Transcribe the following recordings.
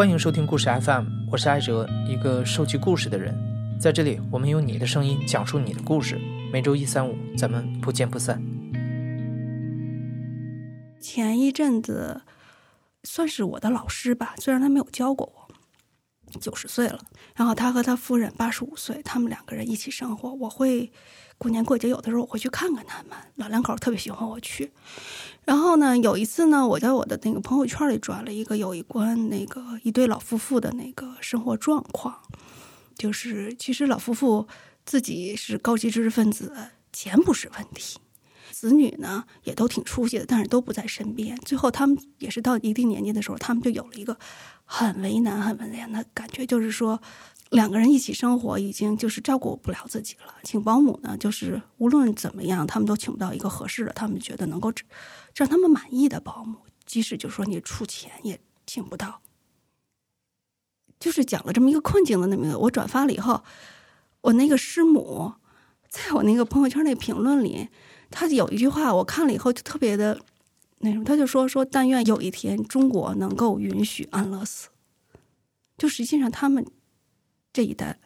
欢迎收听故事 FM，我是艾哲，一个收集故事的人。在这里，我们用你的声音讲述你的故事。每周一、三、五，咱们不见不散。前一阵子算是我的老师吧，虽然他没有教过我，九十岁了。然后他和他夫人八十五岁，他们两个人一起生活。我会过年过节，有的时候我会去看看他们。老两口特别喜欢我去。然后呢，有一次呢，我在我的那个朋友圈里转了一个有一关那个一对老夫妇的那个生活状况，就是其实老夫妇自己是高级知识分子，钱不是问题，子女呢也都挺出息的，但是都不在身边。最后他们也是到一定年纪的时候，他们就有了一个很为难、很为难的感觉，就是说。两个人一起生活，已经就是照顾不了自己了。请保姆呢，就是无论怎么样，他们都请不到一个合适的，他们觉得能够让他们满意的保姆。即使就说你出钱也请不到。就是讲了这么一个困境的那么，我转发了以后，我那个师母在我那个朋友圈那评论里，他有一句话我看了以后就特别的那什么，他就说说但愿有一天中国能够允许安乐死。就实际上他们。这一代，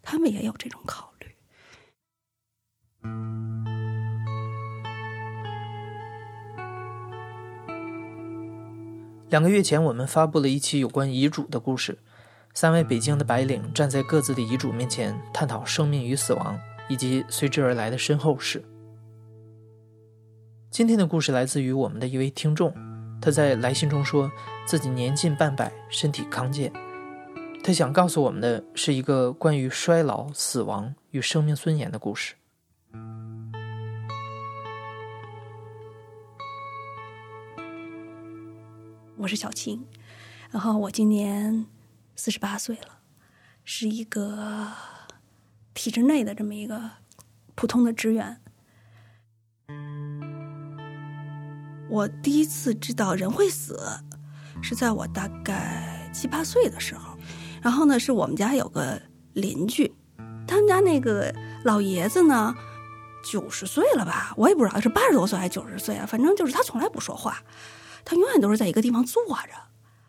他们也有这种考虑。两个月前，我们发布了一期有关遗嘱的故事。三位北京的白领站在各自的遗嘱面前，探讨生命与死亡以及随之而来的身后事。今天的故事来自于我们的一位听众，他在来信中说自己年近半百，身体康健。他想告诉我们的是一个关于衰老、死亡与生命尊严的故事。我是小青，然后我今年四十八岁了，是一个体制内的这么一个普通的职员。我第一次知道人会死，是在我大概七八岁的时候。然后呢，是我们家有个邻居，他们家那个老爷子呢，九十岁了吧？我也不知道是八十多岁还是九十岁啊。反正就是他从来不说话，他永远都是在一个地方坐着，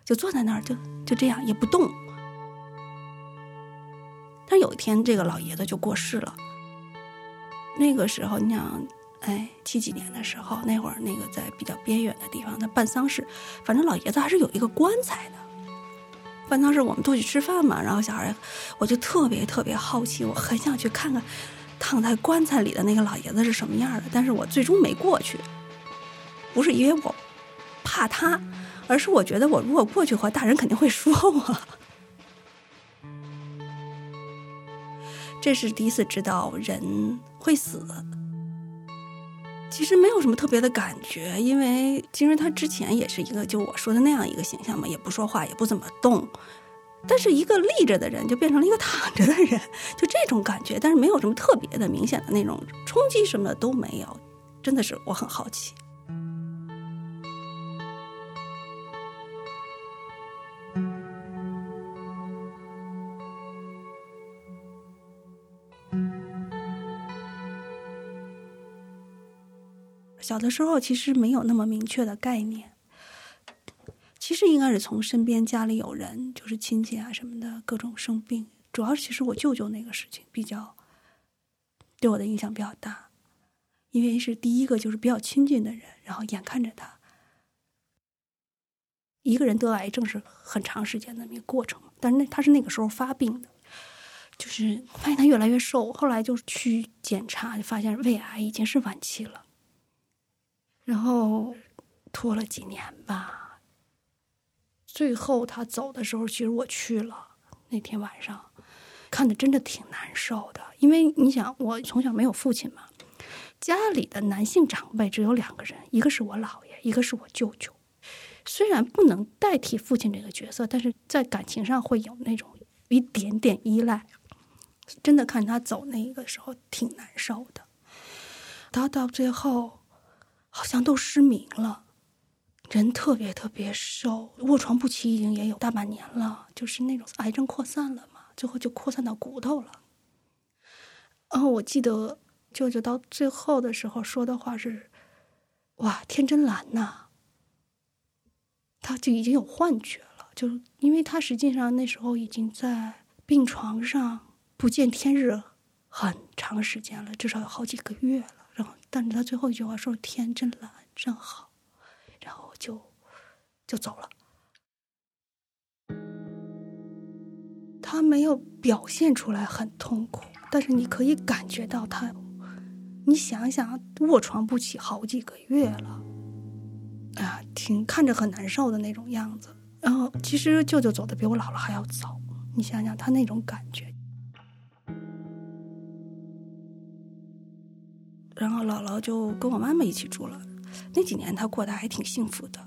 就坐在那儿，就就这样也不动。但有一天，这个老爷子就过世了。那个时候，你想，哎，七几年的时候，那会儿那个在比较边远的地方，他办丧事，反正老爷子还是有一个棺材的。办丧事我们都去吃饭嘛，然后小孩，我就特别特别好奇，我很想去看看躺在棺材里的那个老爷子是什么样的，但是我最终没过去。不是因为我怕他，而是我觉得我如果过去的话，大人肯定会说我。这是第一次知道人会死。其实没有什么特别的感觉，因为其实他之前也是一个就我说的那样一个形象嘛，也不说话，也不怎么动，但是一个立着的人就变成了一个躺着的人，就这种感觉，但是没有什么特别的明显的那种冲击什么的都没有，真的是我很好奇。小的时候其实没有那么明确的概念，其实应该是从身边家里有人，就是亲戚啊什么的各种生病，主要其实我舅舅那个事情比较对我的影响比较大，因为是第一个就是比较亲近的人，然后眼看着他一个人得癌症是很长时间的一个过程，但是那他是那个时候发病的，就是发现他越来越瘦，后来就去检查，就发现胃癌已经是晚期了。然后拖了几年吧，最后他走的时候，其实我去了。那天晚上看的真的挺难受的，因为你想，我从小没有父亲嘛，家里的男性长辈只有两个人，一个是我姥爷，一个是我舅舅。虽然不能代替父亲这个角色，但是在感情上会有那种一点点依赖。真的看他走那个时候挺难受的，到到最后。好像都失明了，人特别特别瘦，卧床不起，已经也有大半年了。就是那种癌症扩散了嘛，最后就扩散到骨头了。然后我记得舅舅到最后的时候说的话是：“哇，天真蓝呐！”他就已经有幻觉了，就因为他实际上那时候已经在病床上不见天日很长时间了，至少有好几个月了。然后，但是他最后一句话说：“天真蓝，真好。”然后就就走了。他没有表现出来很痛苦，但是你可以感觉到他。你想想，卧床不起好几个月了，啊，挺看着很难受的那种样子。然后，其实舅舅走的比我姥姥还要早。你想想他那种感觉。然后姥姥就跟我妈妈一起住了，那几年她过得还挺幸福的。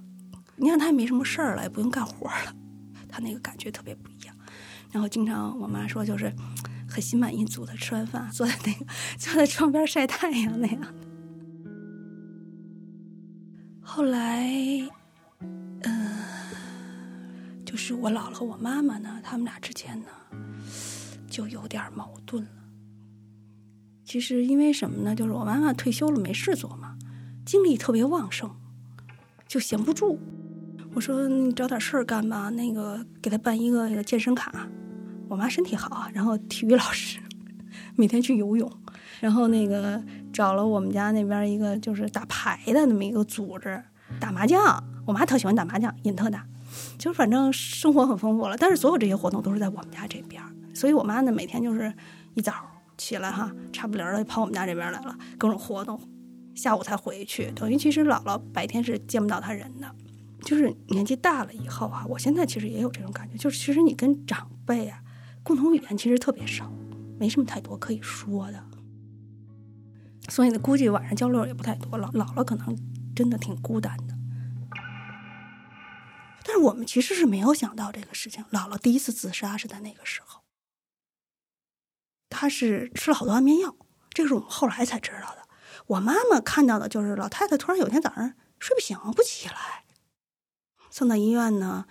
你看她也没什么事儿了，也不用干活了，她那个感觉特别不一样。然后经常我妈说，就是很心满意足的吃完饭，坐在那个坐在窗边晒太阳那样的。后来，嗯，就是我姥姥和我妈妈呢，他们俩之间呢就有点矛盾了。其实因为什么呢？就是我妈妈退休了没事做嘛，精力特别旺盛，就闲不住。我说你找点事儿干吧，那个给她办一个那个健身卡。我妈身体好，然后体育老师，每天去游泳，然后那个找了我们家那边一个就是打牌的那么一个组织，打麻将。我妈特喜欢打麻将，瘾特大，就反正生活很丰富了。但是所有这些活动都是在我们家这边，所以我妈呢每天就是一早起来哈，差不离儿的跑我们家这边来了，各种活动，下午才回去。等于其实姥姥白天是见不到她人的。就是年纪大了以后啊，我现在其实也有这种感觉，就是其实你跟长辈啊。共同语言其实特别少，没什么太多可以说的，所以呢，估计晚上交流也不太多。了姥姥可能真的挺孤单的，但是我们其实是没有想到这个事情。姥姥第一次自杀是在那个时候，她是吃了好多安眠药，这个是我们后来才知道的。我妈妈看到的就是老太太突然有天早上睡不醒不起来，送到医院呢。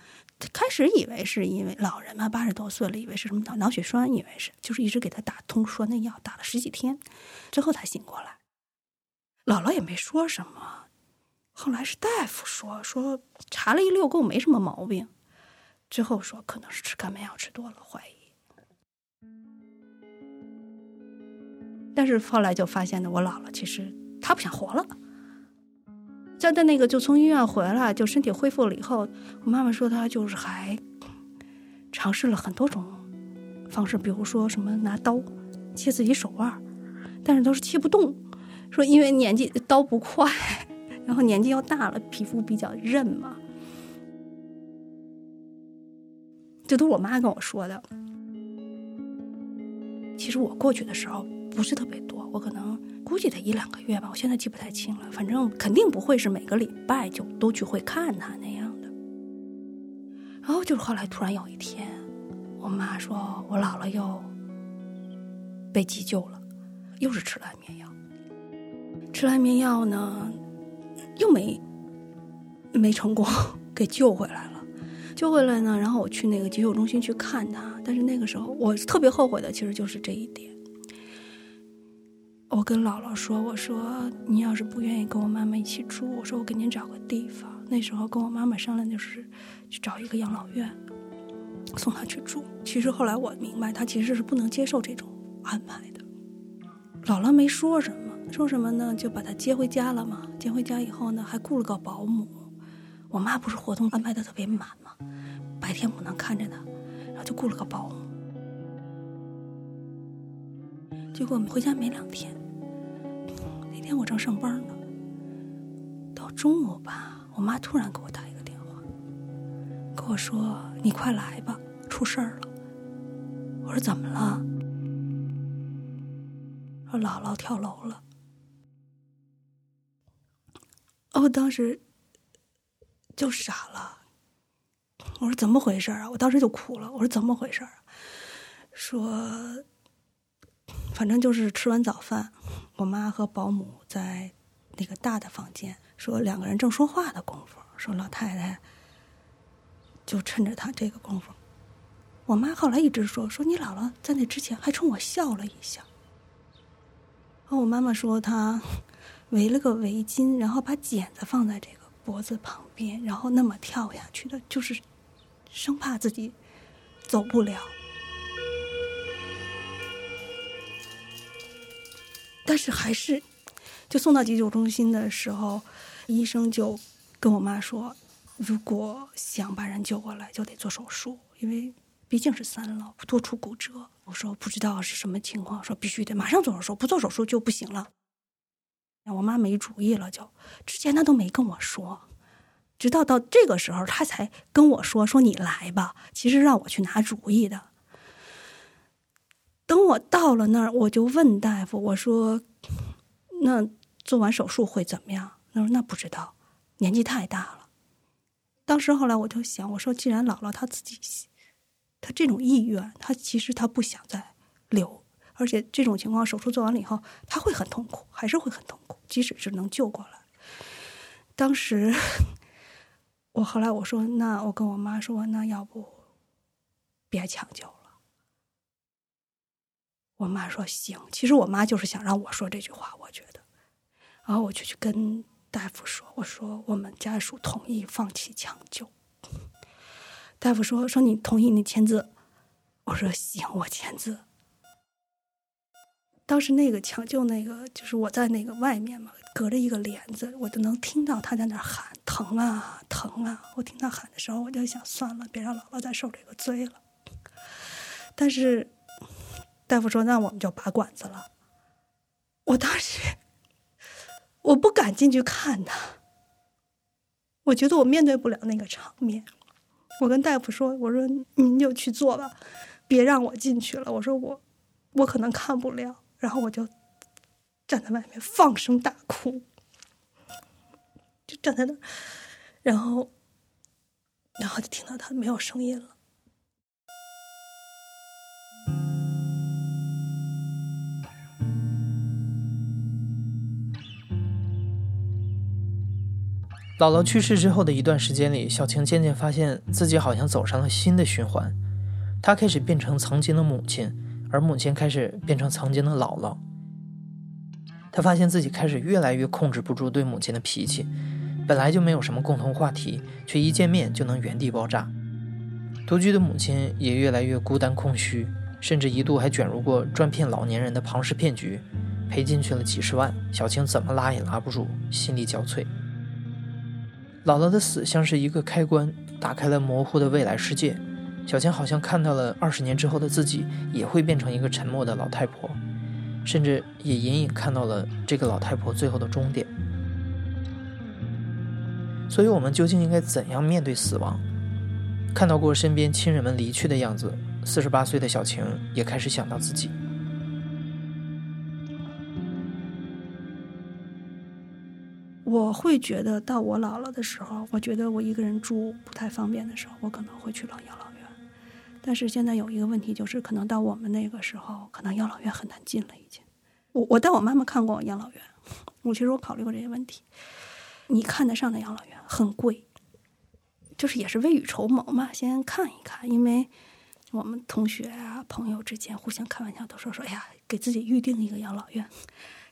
开始以为是因为老人嘛，八十多岁了，以为是什么脑脑血栓，以为是就是一直给他打通说那药，打了十几天，之后才醒过来。姥姥也没说什么，后来是大夫说说查了一溜够没什么毛病，之后说可能是吃安眠药吃多了，怀疑。但是后来就发现呢，我姥姥其实她不想活了。在的那个就从医院回来，就身体恢复了以后，我妈妈说她就是还尝试了很多种方式，比如说什么拿刀切自己手腕，但是都是切不动，说因为年纪刀不快，然后年纪又大了，皮肤比较韧嘛，这都是我妈跟我说的。其实我过去的时候不是特别多，我可能。估计得一两个月吧，我现在记不太清了。反正肯定不会是每个礼拜就都去会看他那样的。然后就是后来突然有一天，我妈说我姥姥又被急救了，又是吃了安眠药。吃了安眠药呢，又没没成功给救回来了。救回来呢，然后我去那个急救中心去看他，但是那个时候我特别后悔的，其实就是这一点。我跟姥姥说：“我说你要是不愿意跟我妈妈一起住，我说我给您找个地方。那时候跟我妈妈商量，就是去找一个养老院，送她去住。其实后来我明白，她其实是不能接受这种安排的。姥姥没说什么，说什么呢？就把她接回家了嘛。接回家以后呢，还雇了个保姆。我妈不是活动安排的特别满嘛，白天不能看着她，然后就雇了个保姆。结果回家没两天。”天我正上班呢，到中午吧，我妈突然给我打一个电话，跟我说：“你快来吧，出事儿了。”我说：“怎么了？”说姥姥跳楼了。我当时就傻了，我说：“怎么回事啊？”我当时就哭了，我说：“怎么回事啊？”说。反正就是吃完早饭，我妈和保姆在那个大的房间，说两个人正说话的功夫，说老太太就趁着他这个功夫，我妈后来一直说说你姥姥在那之前还冲我笑了一下。然后我妈妈说她 围了个围巾，然后把剪子放在这个脖子旁边，然后那么跳下去的，就是生怕自己走不了。但是还是，就送到急救中心的时候，医生就跟我妈说，如果想把人救过来，就得做手术，因为毕竟是三楼，多处骨折。我说不知道是什么情况，说必须得马上做手术，不做手术就不行了。我妈没主意了，就之前她都没跟我说，直到到这个时候，她才跟我说说你来吧，其实让我去拿主意的。等我到了那儿，我就问大夫：“我说，那做完手术会怎么样？”他说：“那不知道，年纪太大了。”当时后来我就想，我说：“既然姥姥她自己，她这种意愿，她其实她不想再留，而且这种情况手术做完了以后，她会很痛苦，还是会很痛苦，即使是能救过来。”当时我后来我说：“那我跟我妈说，那要不别抢救了。”我妈说行，其实我妈就是想让我说这句话，我觉得，然后我就去跟大夫说，我说我们家属同意放弃抢救。大夫说说你同意你签字，我说行，我签字。当时那个抢救那个就是我在那个外面嘛，隔着一个帘子，我都能听到他在那喊疼啊疼啊。我听他喊的时候，我就想算了，别让姥姥再受这个罪了。但是。大夫说：“那我们就拔管子了。”我当时我不敢进去看他，我觉得我面对不了那个场面。我跟大夫说：“我说您就去做吧，别让我进去了。”我说：“我我可能看不了。”然后我就站在外面放声大哭，就站在那，然后然后就听到他没有声音了。姥姥去世之后的一段时间里，小晴渐渐发现自己好像走上了新的循环。她开始变成曾经的母亲，而母亲开始变成曾经的姥姥。她发现自己开始越来越控制不住对母亲的脾气，本来就没有什么共同话题，却一见面就能原地爆炸。独居的母亲也越来越孤单空虚，甚至一度还卷入过专骗老年人的庞氏骗局，赔进去了几十万。小晴怎么拉也拉不住，心力交瘁。姥姥的死像是一个开关，打开了模糊的未来世界。小千好像看到了二十年之后的自己也会变成一个沉默的老太婆，甚至也隐隐看到了这个老太婆最后的终点。所以，我们究竟应该怎样面对死亡？看到过身边亲人们离去的样子，四十八岁的小晴也开始想到自己。我会觉得到我老了的时候，我觉得我一个人住不太方便的时候，我可能会去老养老院。但是现在有一个问题，就是可能到我们那个时候，可能养老院很难进了。已经，我我带我妈妈看过养老院，我其实我考虑过这些问题。你看得上的养老院很贵，就是也是未雨绸缪嘛，先看一看。因为我们同学啊、朋友之间互相开玩笑，都说说，哎呀，给自己预定一个养老院。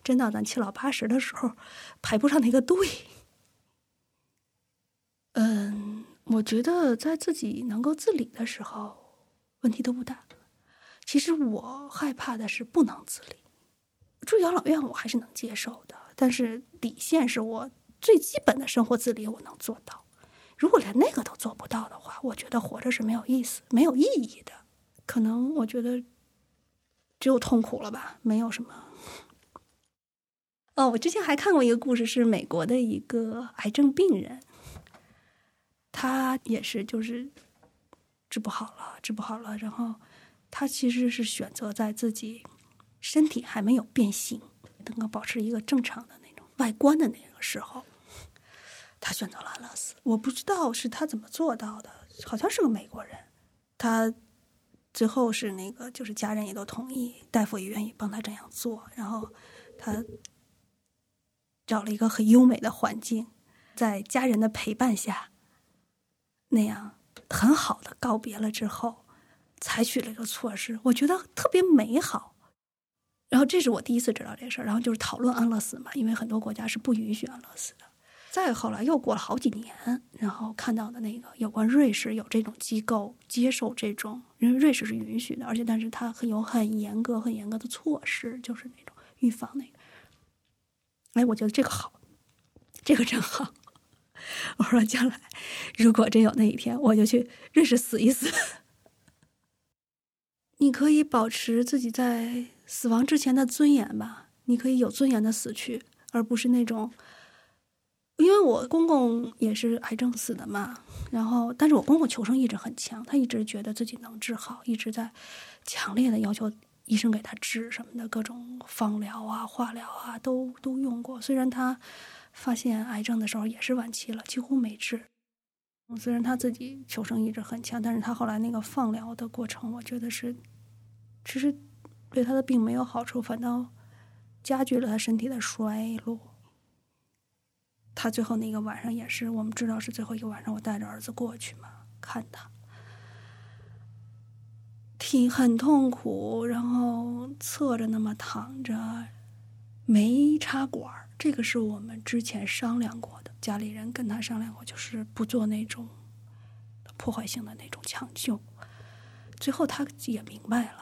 真到咱七老八十的时候，排不上那个队。嗯，我觉得在自己能够自理的时候，问题都不大。其实我害怕的是不能自理。住养老院我还是能接受的，但是底线是我最基本的生活自理我能做到。如果连那个都做不到的话，我觉得活着是没有意思、没有意义的。可能我觉得只有痛苦了吧，没有什么。哦，我之前还看过一个故事，是美国的一个癌症病人，他也是就是治不好了，治不好了，然后他其实是选择在自己身体还没有变形，能够保持一个正常的那种外观的那个时候，他选择了安乐死。我不知道是他怎么做到的，好像是个美国人。他最后是那个，就是家人也都同意，大夫也愿意帮他这样做，然后他。找了一个很优美的环境，在家人的陪伴下，那样很好的告别了之后，采取了一个措施，我觉得特别美好。然后这是我第一次知道这事儿，然后就是讨论安乐死嘛，因为很多国家是不允许安乐死的。再后来又过了好几年，然后看到的那个有关瑞士有这种机构接受这种，因为瑞士是允许的，而且但是它有很严格、很严格的措施，就是那种预防那个。哎，我觉得这个好，这个真好。我说将来如果真有那一天，我就去认识死一死。你可以保持自己在死亡之前的尊严吧，你可以有尊严的死去，而不是那种。因为我公公也是癌症死的嘛，然后，但是我公公求生意志很强，他一直觉得自己能治好，一直在强烈的要求医生给他治什么的，各种放疗啊、化疗啊都都用过。虽然他发现癌症的时候也是晚期了，几乎没治。虽然他自己求生意志很强，但是他后来那个放疗的过程，我觉得是其实对他的病没有好处，反倒加剧了他身体的衰落。他最后那个晚上也是，我们知道是最后一个晚上，我带着儿子过去嘛，看他，挺很痛苦，然后侧着那么躺着，没插管这个是我们之前商量过的，家里人跟他商量过，就是不做那种破坏性的那种抢救。最后他也明白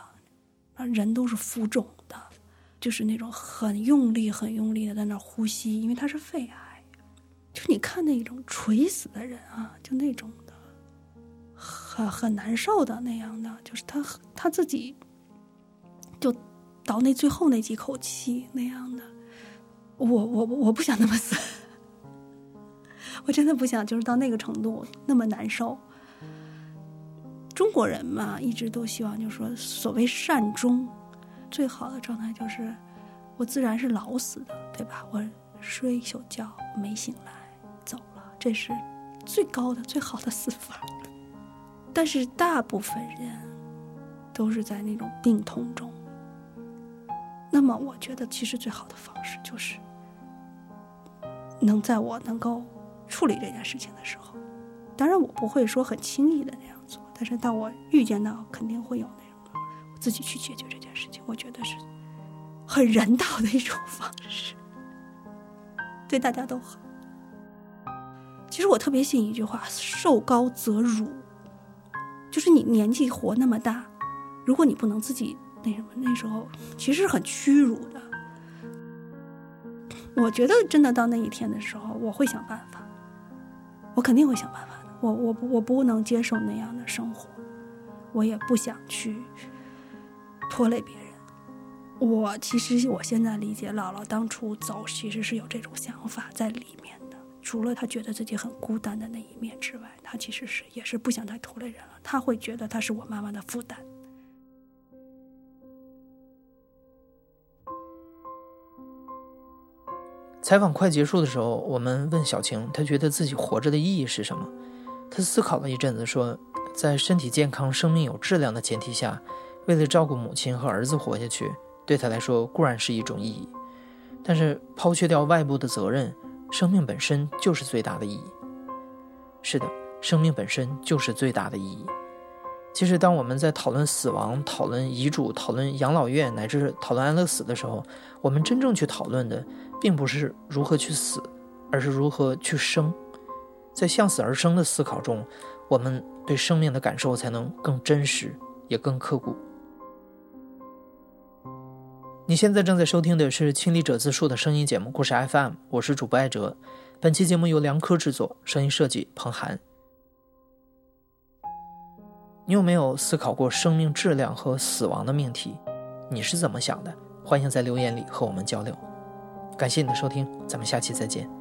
了，人都是浮肿的，就是那种很用力、很用力的在那呼吸，因为他是肺癌。就你看那种垂死的人啊，就那种，很很难受的那样的，就是他他自己就倒那最后那几口气那样的，我我我不想那么死，我真的不想，就是到那个程度那么难受。中国人嘛，一直都希望就是说，所谓善终，最好的状态就是我自然是老死的，对吧？我睡一宿觉没醒来。走了这是最高的、最好的死法，但是大部分人都是在那种病痛中。那么，我觉得其实最好的方式就是，能在我能够处理这件事情的时候，当然我不会说很轻易的那样做，但是当我遇见到肯定会有那种，我自己去解决这件事情，我觉得是很人道的一种方式，对大家都好。其实我特别信一句话：“寿高则辱。”就是你年纪活那么大，如果你不能自己那什么，那时候其实很屈辱的。我觉得真的到那一天的时候，我会想办法，我肯定会想办法的。我我我不能接受那样的生活，我也不想去拖累别人。我其实我现在理解姥姥当初走，其实是有这种想法在里面。除了他觉得自己很孤单的那一面之外，他其实是也是不想再拖累人了。他会觉得他是我妈妈的负担。采访快结束的时候，我们问小晴，她觉得自己活着的意义是什么？她思考了一阵子，说，在身体健康、生命有质量的前提下，为了照顾母亲和儿子活下去，对她来说固然是一种意义，但是抛却掉外部的责任。生命本身就是最大的意义。是的，生命本身就是最大的意义。其实，当我们在讨论死亡、讨论遗嘱、讨论养老院，乃至讨论安乐死的时候，我们真正去讨论的，并不是如何去死，而是如何去生。在向死而生的思考中，我们对生命的感受才能更真实，也更刻骨。你现在正在收听的是《亲历者自述》的声音节目《故事 FM》，我是主播艾哲。本期节目由梁科制作，声音设计彭涵。你有没有思考过生命质量和死亡的命题？你是怎么想的？欢迎在留言里和我们交流。感谢你的收听，咱们下期再见。